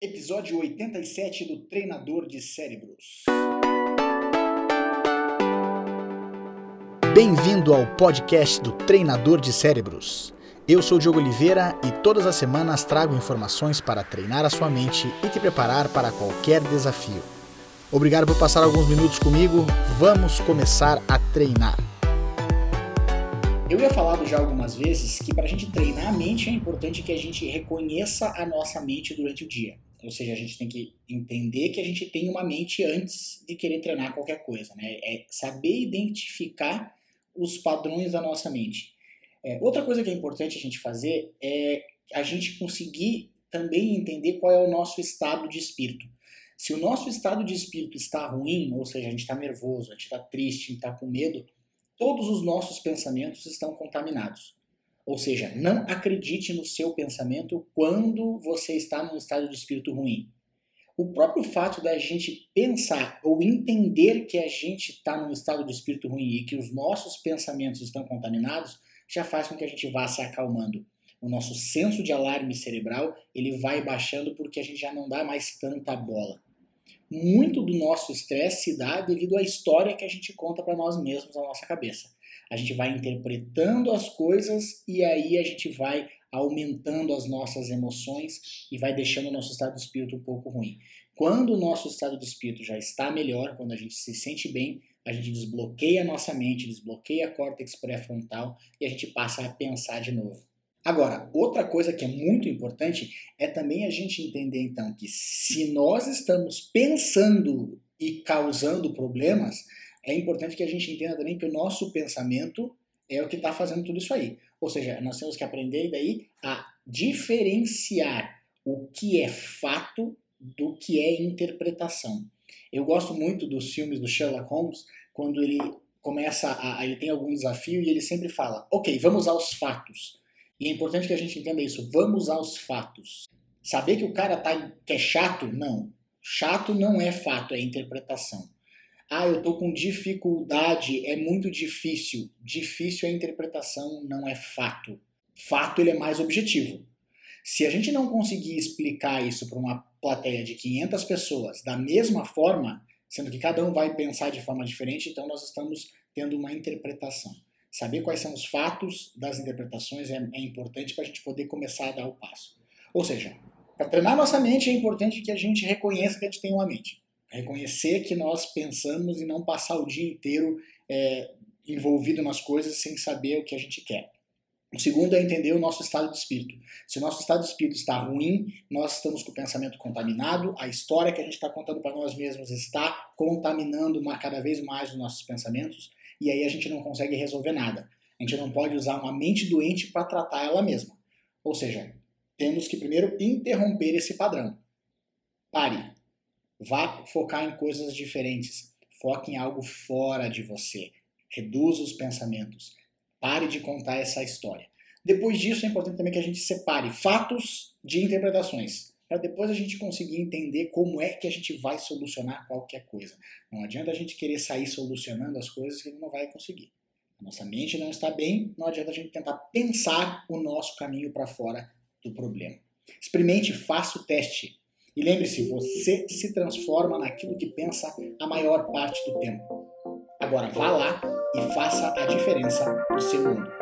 Episódio 87 do Treinador de Cérebros. Bem-vindo ao podcast do Treinador de Cérebros. Eu sou Diogo Oliveira e todas as semanas trago informações para treinar a sua mente e te preparar para qualquer desafio. Obrigado por passar alguns minutos comigo. Vamos começar a treinar. Eu ia falado já algumas vezes que para a gente treinar a mente é importante que a gente reconheça a nossa mente durante o dia. Ou seja, a gente tem que entender que a gente tem uma mente antes de querer treinar qualquer coisa, né? É saber identificar os padrões da nossa mente. É, outra coisa que é importante a gente fazer é a gente conseguir também entender qual é o nosso estado de espírito. Se o nosso estado de espírito está ruim, ou seja, a gente está nervoso, a gente está triste, a gente está com medo, todos os nossos pensamentos estão contaminados. Ou seja, não acredite no seu pensamento quando você está num estado de espírito ruim. O próprio fato da gente pensar ou entender que a gente está num estado de espírito ruim e que os nossos pensamentos estão contaminados já faz com que a gente vá se acalmando. O nosso senso de alarme cerebral ele vai baixando porque a gente já não dá mais tanta bola. Muito do nosso estresse se dá devido à história que a gente conta para nós mesmos na nossa cabeça a gente vai interpretando as coisas e aí a gente vai aumentando as nossas emoções e vai deixando o nosso estado de espírito um pouco ruim. Quando o nosso estado de espírito já está melhor, quando a gente se sente bem, a gente desbloqueia a nossa mente, desbloqueia a córtex pré-frontal e a gente passa a pensar de novo. Agora, outra coisa que é muito importante é também a gente entender então que se nós estamos pensando e causando problemas, é importante que a gente entenda também que o nosso pensamento é o que está fazendo tudo isso aí. Ou seja, nós temos que aprender daí a diferenciar o que é fato do que é interpretação. Eu gosto muito dos filmes do Sherlock Holmes, quando ele começa a, ele tem algum desafio e ele sempre fala, ok, vamos aos fatos. E é importante que a gente entenda isso, vamos aos fatos. Saber que o cara tá, que é chato, não. Chato não é fato, é interpretação. Ah, eu estou com dificuldade, é muito difícil. Difícil é interpretação, não é fato. Fato ele é mais objetivo. Se a gente não conseguir explicar isso para uma plateia de 500 pessoas da mesma forma, sendo que cada um vai pensar de forma diferente, então nós estamos tendo uma interpretação. Saber quais são os fatos das interpretações é, é importante para a gente poder começar a dar o passo. Ou seja, para treinar nossa mente é importante que a gente reconheça que a gente tem uma mente. Reconhecer que nós pensamos e não passar o dia inteiro é, envolvido nas coisas sem saber o que a gente quer. O segundo é entender o nosso estado de espírito. Se o nosso estado de espírito está ruim, nós estamos com o pensamento contaminado, a história que a gente está contando para nós mesmos está contaminando cada vez mais os nossos pensamentos, e aí a gente não consegue resolver nada. A gente não pode usar uma mente doente para tratar ela mesma. Ou seja, temos que primeiro interromper esse padrão. Pare, Vá focar em coisas diferentes. Foque em algo fora de você. Reduza os pensamentos. Pare de contar essa história. Depois disso, é importante também que a gente separe fatos de interpretações, para depois a gente conseguir entender como é que a gente vai solucionar qualquer coisa. Não adianta a gente querer sair solucionando as coisas que não vai conseguir. A nossa mente não está bem, não adianta a gente tentar pensar o nosso caminho para fora do problema. Experimente, faça o teste. E lembre-se, você se transforma naquilo que pensa a maior parte do tempo. Agora vá lá e faça a diferença no seu mundo.